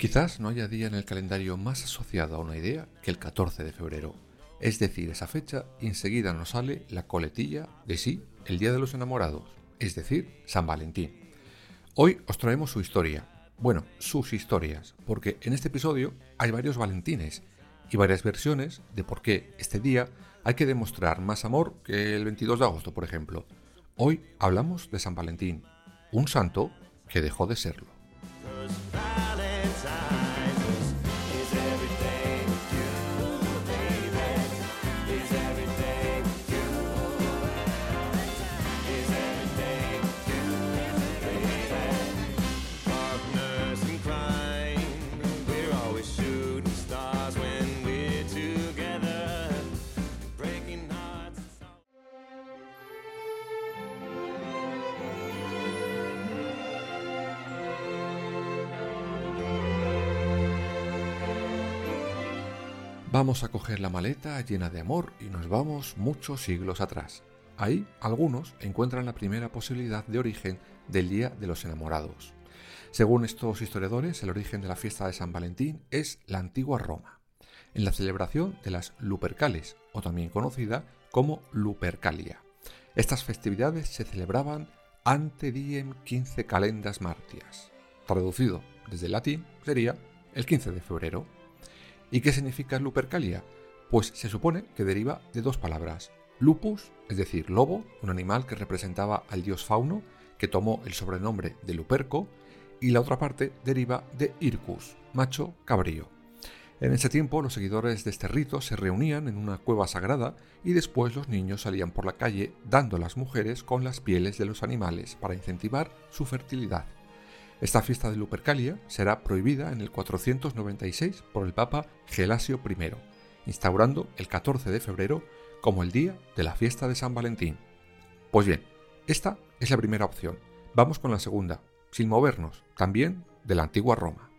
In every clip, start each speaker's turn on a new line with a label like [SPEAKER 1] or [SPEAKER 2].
[SPEAKER 1] Quizás no haya día en el calendario más asociado a una idea que el 14 de febrero, es decir, esa fecha y enseguida nos sale la coletilla de sí, el Día de los Enamorados, es decir, San Valentín. Hoy os traemos su historia, bueno, sus historias, porque en este episodio hay varios Valentines y varias versiones de por qué este día hay que demostrar más amor que el 22 de agosto, por ejemplo. Hoy hablamos de San Valentín, un santo que dejó de serlo. Vamos a coger la maleta llena de amor y nos vamos muchos siglos atrás. Ahí algunos encuentran la primera posibilidad de origen del Día de los Enamorados. Según estos historiadores, el origen de la fiesta de San Valentín es la antigua Roma, en la celebración de las Lupercales, o también conocida como Lupercalia. Estas festividades se celebraban ante diem 15 calendas martias. Traducido desde el latín sería el 15 de febrero. ¿Y qué significa Lupercalia? Pues se supone que deriva de dos palabras. Lupus, es decir, lobo, un animal que representaba al dios Fauno, que tomó el sobrenombre de Luperco, y la otra parte deriva de Ircus, macho cabrío. En ese tiempo los seguidores de este rito se reunían en una cueva sagrada y después los niños salían por la calle dando a las mujeres con las pieles de los animales para incentivar su fertilidad. Esta fiesta de Lupercalia será prohibida en el 496 por el Papa Gelasio I, instaurando el 14 de febrero como el día de la fiesta de San Valentín. Pues bien, esta es la primera opción. Vamos con la segunda, sin movernos, también de la antigua Roma.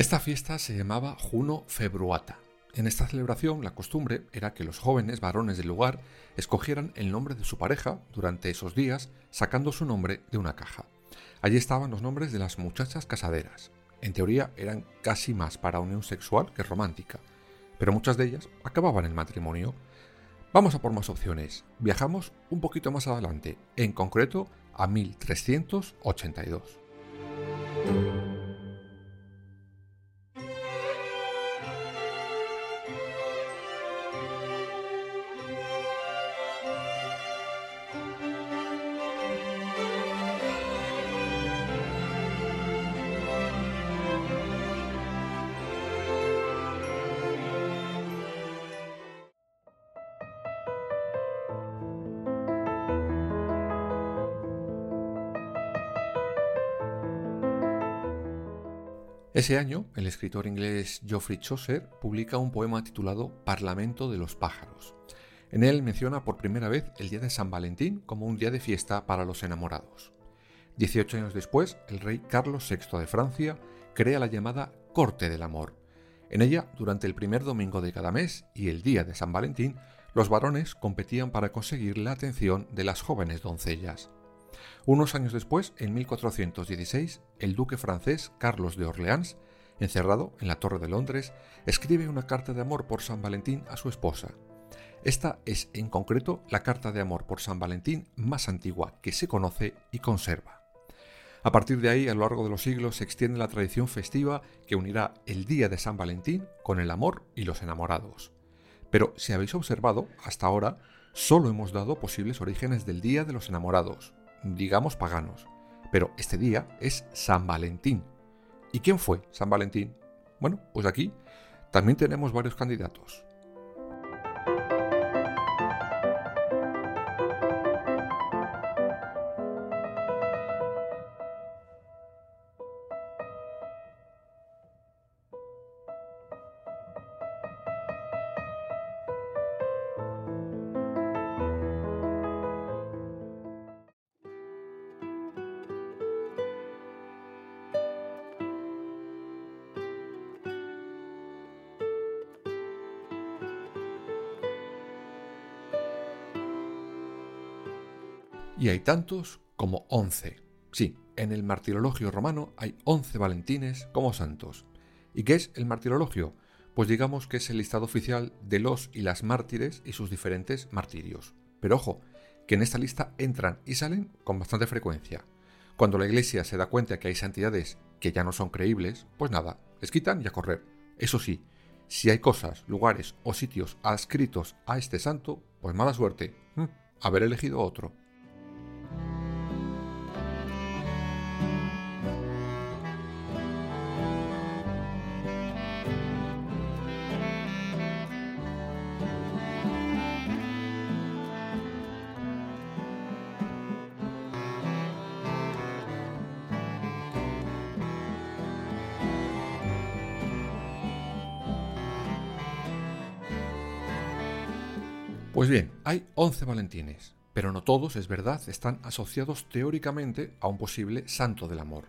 [SPEAKER 1] Esta fiesta se llamaba Juno Februata. En esta celebración la costumbre era que los jóvenes varones del lugar escogieran el nombre de su pareja durante esos días sacando su nombre de una caja. Allí estaban los nombres de las muchachas casaderas. En teoría eran casi más para unión sexual que romántica, pero muchas de ellas acababan el matrimonio. Vamos a por más opciones. Viajamos un poquito más adelante, en concreto a 1382. Ese año, el escritor inglés Geoffrey Chaucer publica un poema titulado Parlamento de los pájaros. En él menciona por primera vez el día de San Valentín como un día de fiesta para los enamorados. Dieciocho años después, el rey Carlos VI de Francia crea la llamada Corte del Amor. En ella, durante el primer domingo de cada mes y el día de San Valentín, los varones competían para conseguir la atención de las jóvenes doncellas. Unos años después, en 1416, el duque francés Carlos de Orleans, encerrado en la Torre de Londres, escribe una carta de amor por San Valentín a su esposa. Esta es en concreto la carta de amor por San Valentín más antigua que se conoce y conserva. A partir de ahí, a lo largo de los siglos, se extiende la tradición festiva que unirá el día de San Valentín con el amor y los enamorados. Pero si habéis observado, hasta ahora, solo hemos dado posibles orígenes del Día de los Enamorados, digamos paganos. Pero este día es San Valentín. ¿Y quién fue San Valentín? Bueno, pues aquí también tenemos varios candidatos. Y hay tantos como once. Sí, en el martirologio romano hay once valentines como santos. ¿Y qué es el martirologio? Pues digamos que es el listado oficial de los y las mártires y sus diferentes martirios. Pero ojo, que en esta lista entran y salen con bastante frecuencia. Cuando la iglesia se da cuenta que hay santidades que ya no son creíbles, pues nada, les quitan y a correr. Eso sí, si hay cosas, lugares o sitios adscritos a este santo, pues mala suerte, mm, haber elegido otro. Pues bien, hay 11 Valentines, pero no todos, es verdad, están asociados teóricamente a un posible santo del amor.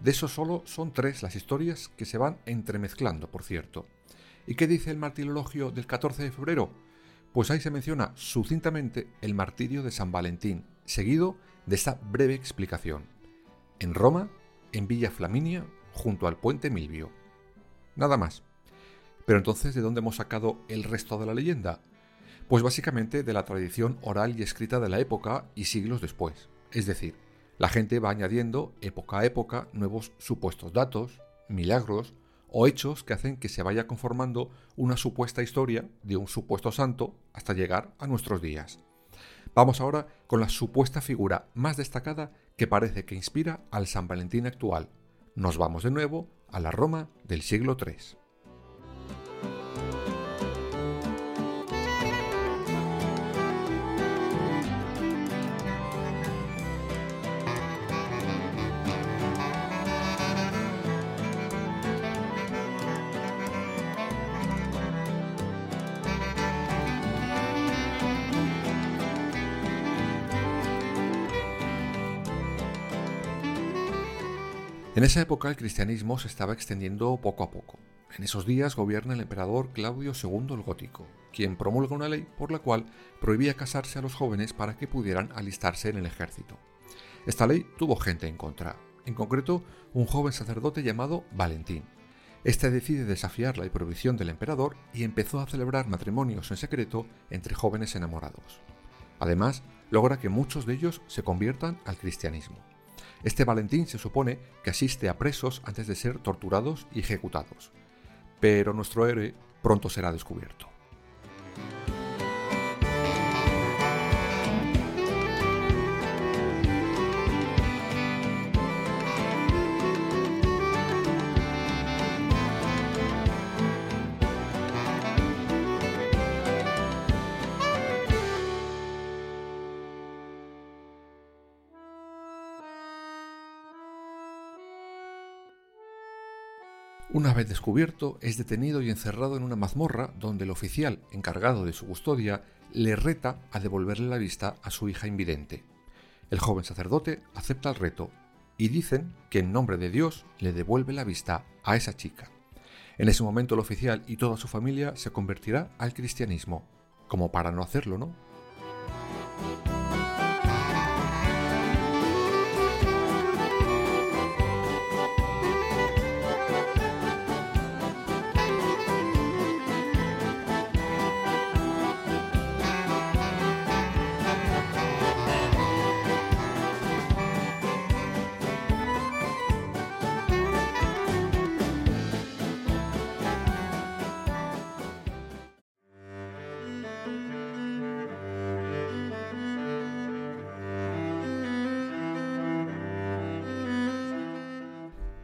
[SPEAKER 1] De eso solo son tres las historias que se van entremezclando, por cierto. ¿Y qué dice el martirologio del 14 de febrero? Pues ahí se menciona sucintamente el martirio de San Valentín, seguido de esta breve explicación. En Roma, en Villa Flaminia, junto al puente Milvio. Nada más. Pero entonces, ¿de dónde hemos sacado el resto de la leyenda? Pues básicamente de la tradición oral y escrita de la época y siglos después. Es decir, la gente va añadiendo época a época nuevos supuestos datos, milagros o hechos que hacen que se vaya conformando una supuesta historia de un supuesto santo hasta llegar a nuestros días. Vamos ahora con la supuesta figura más destacada que parece que inspira al San Valentín actual. Nos vamos de nuevo a la Roma del siglo III. En esa época el cristianismo se estaba extendiendo poco a poco. En esos días gobierna el emperador Claudio II el Gótico, quien promulga una ley por la cual prohibía casarse a los jóvenes para que pudieran alistarse en el ejército. Esta ley tuvo gente en contra, en concreto un joven sacerdote llamado Valentín. Este decide desafiar la prohibición del emperador y empezó a celebrar matrimonios en secreto entre jóvenes enamorados. Además, logra que muchos de ellos se conviertan al cristianismo. Este Valentín se supone que asiste a presos antes de ser torturados y ejecutados. Pero nuestro héroe pronto será descubierto. Una vez descubierto, es detenido y encerrado en una mazmorra donde el oficial encargado de su custodia le reta a devolverle la vista a su hija invidente. El joven sacerdote acepta el reto y dicen que en nombre de Dios le devuelve la vista a esa chica. En ese momento el oficial y toda su familia se convertirá al cristianismo, como para no hacerlo, ¿no?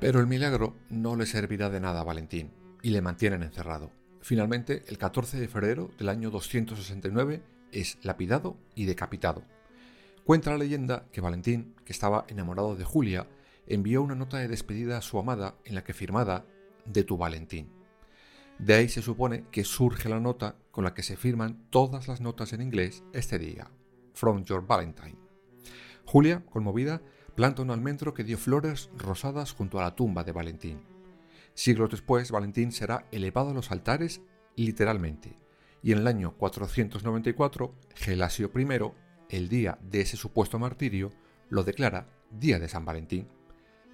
[SPEAKER 1] Pero el milagro no le servirá de nada a Valentín y le mantienen encerrado. Finalmente, el 14 de febrero del año 269 es lapidado y decapitado. Cuenta la leyenda que Valentín, que estaba enamorado de Julia, envió una nota de despedida a su amada en la que firmada de tu Valentín. De ahí se supone que surge la nota con la que se firman todas las notas en inglés este día, From Your Valentine. Julia, conmovida, planta un almendro que dio flores rosadas junto a la tumba de Valentín. Siglos después, Valentín será elevado a los altares literalmente, y en el año 494, Gelasio I, el día de ese supuesto martirio, lo declara Día de San Valentín.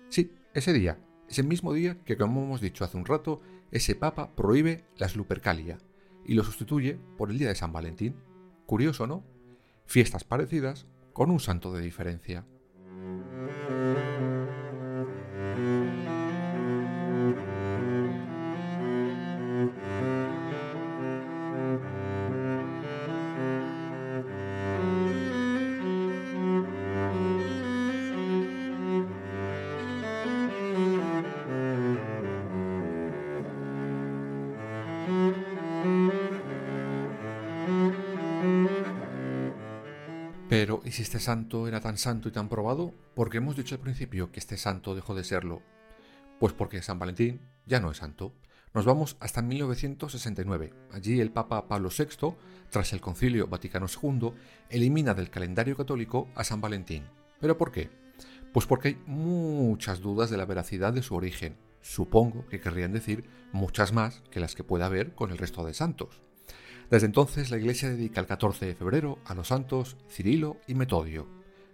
[SPEAKER 1] Sí, ese día, ese mismo día que, como hemos dicho hace un rato, ese papa prohíbe las Lupercalia y lo sustituye por el Día de San Valentín. Curioso, ¿no? Fiestas parecidas con un santo de diferencia. Pero, ¿y si este santo era tan santo y tan probado? ¿Por qué hemos dicho al principio que este santo dejó de serlo? Pues porque San Valentín ya no es santo. Nos vamos hasta 1969. Allí el Papa Pablo VI, tras el Concilio Vaticano II, elimina del calendario católico a San Valentín. ¿Pero por qué? Pues porque hay muchas dudas de la veracidad de su origen. Supongo que querrían decir muchas más que las que pueda haber con el resto de santos. Desde entonces la Iglesia dedica el 14 de febrero a los santos Cirilo y Metodio.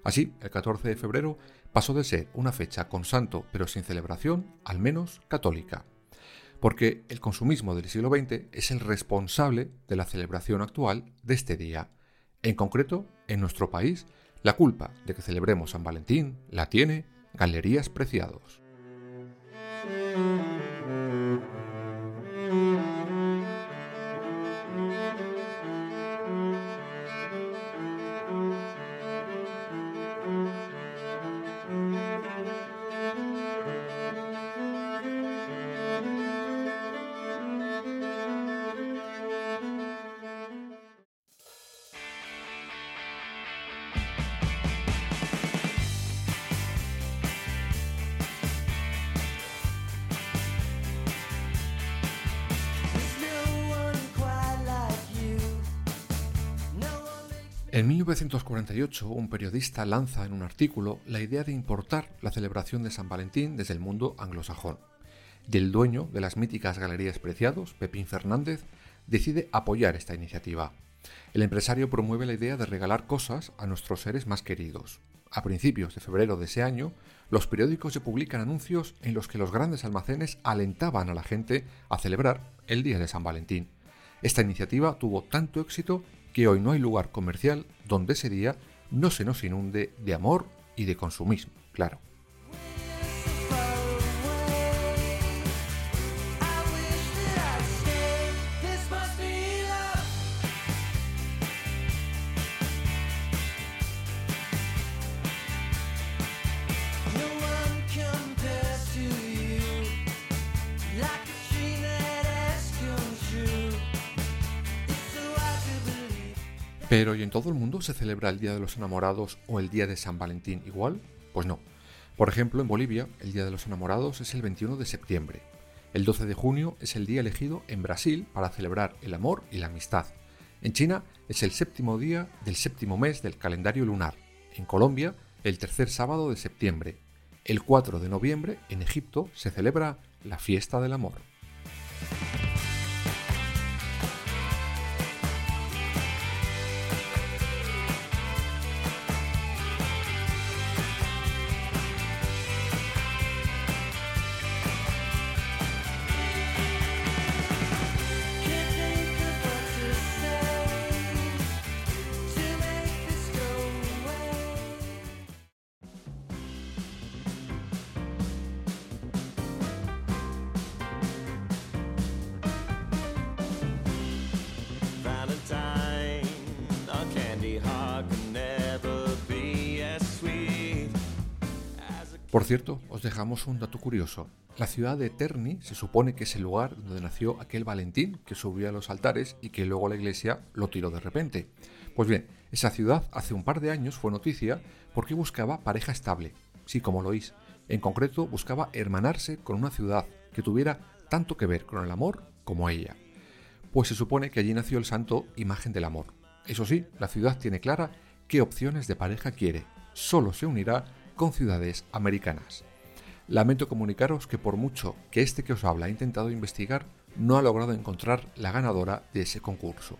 [SPEAKER 1] Así, el 14 de febrero pasó de ser una fecha con santo pero sin celebración, al menos católica. Porque el consumismo del siglo XX es el responsable de la celebración actual de este día. En concreto, en nuestro país, la culpa de que celebremos San Valentín la tiene Galerías Preciados. En 1948, un periodista lanza en un artículo la idea de importar la celebración de San Valentín desde el mundo anglosajón. Y el dueño de las míticas Galerías Preciados, Pepín Fernández, decide apoyar esta iniciativa. El empresario promueve la idea de regalar cosas a nuestros seres más queridos. A principios de febrero de ese año, los periódicos se publican anuncios en los que los grandes almacenes alentaban a la gente a celebrar el Día de San Valentín. Esta iniciativa tuvo tanto éxito que hoy no hay lugar comercial donde ese día no se nos inunde de amor y de consumismo, claro. Pero ¿y en todo el mundo se celebra el Día de los Enamorados o el Día de San Valentín igual? Pues no. Por ejemplo, en Bolivia, el Día de los Enamorados es el 21 de septiembre. El 12 de junio es el día elegido en Brasil para celebrar el amor y la amistad. En China es el séptimo día del séptimo mes del calendario lunar. En Colombia, el tercer sábado de septiembre. El 4 de noviembre, en Egipto, se celebra la fiesta del amor. Por cierto, os dejamos un dato curioso. La ciudad de Terni se supone que es el lugar donde nació aquel Valentín que subió a los altares y que luego la iglesia lo tiró de repente. Pues bien, esa ciudad hace un par de años fue noticia porque buscaba pareja estable. Sí, como lo oís. En concreto, buscaba hermanarse con una ciudad que tuviera tanto que ver con el amor como ella. Pues se supone que allí nació el santo imagen del amor. Eso sí, la ciudad tiene clara qué opciones de pareja quiere. Solo se unirá con ciudades americanas. Lamento comunicaros que por mucho que este que os habla ha intentado investigar, no ha logrado encontrar la ganadora de ese concurso.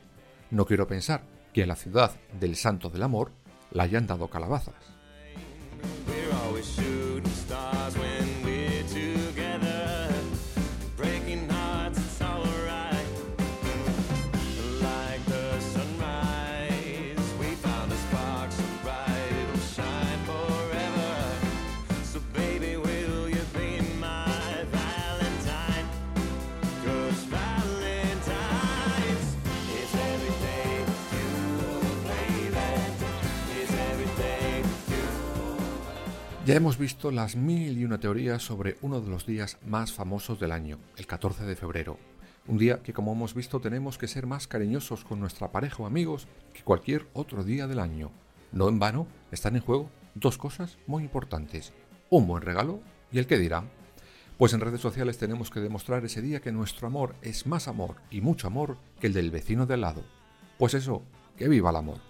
[SPEAKER 1] No quiero pensar que a la ciudad del Santo del Amor la hayan dado calabazas. Ya hemos visto las mil y una teorías sobre uno de los días más famosos del año, el 14 de febrero. Un día que, como hemos visto, tenemos que ser más cariñosos con nuestra pareja o amigos que cualquier otro día del año. No en vano están en juego dos cosas muy importantes, un buen regalo y el que dirá. Pues en redes sociales tenemos que demostrar ese día que nuestro amor es más amor y mucho amor que el del vecino del lado. Pues eso, que viva el amor.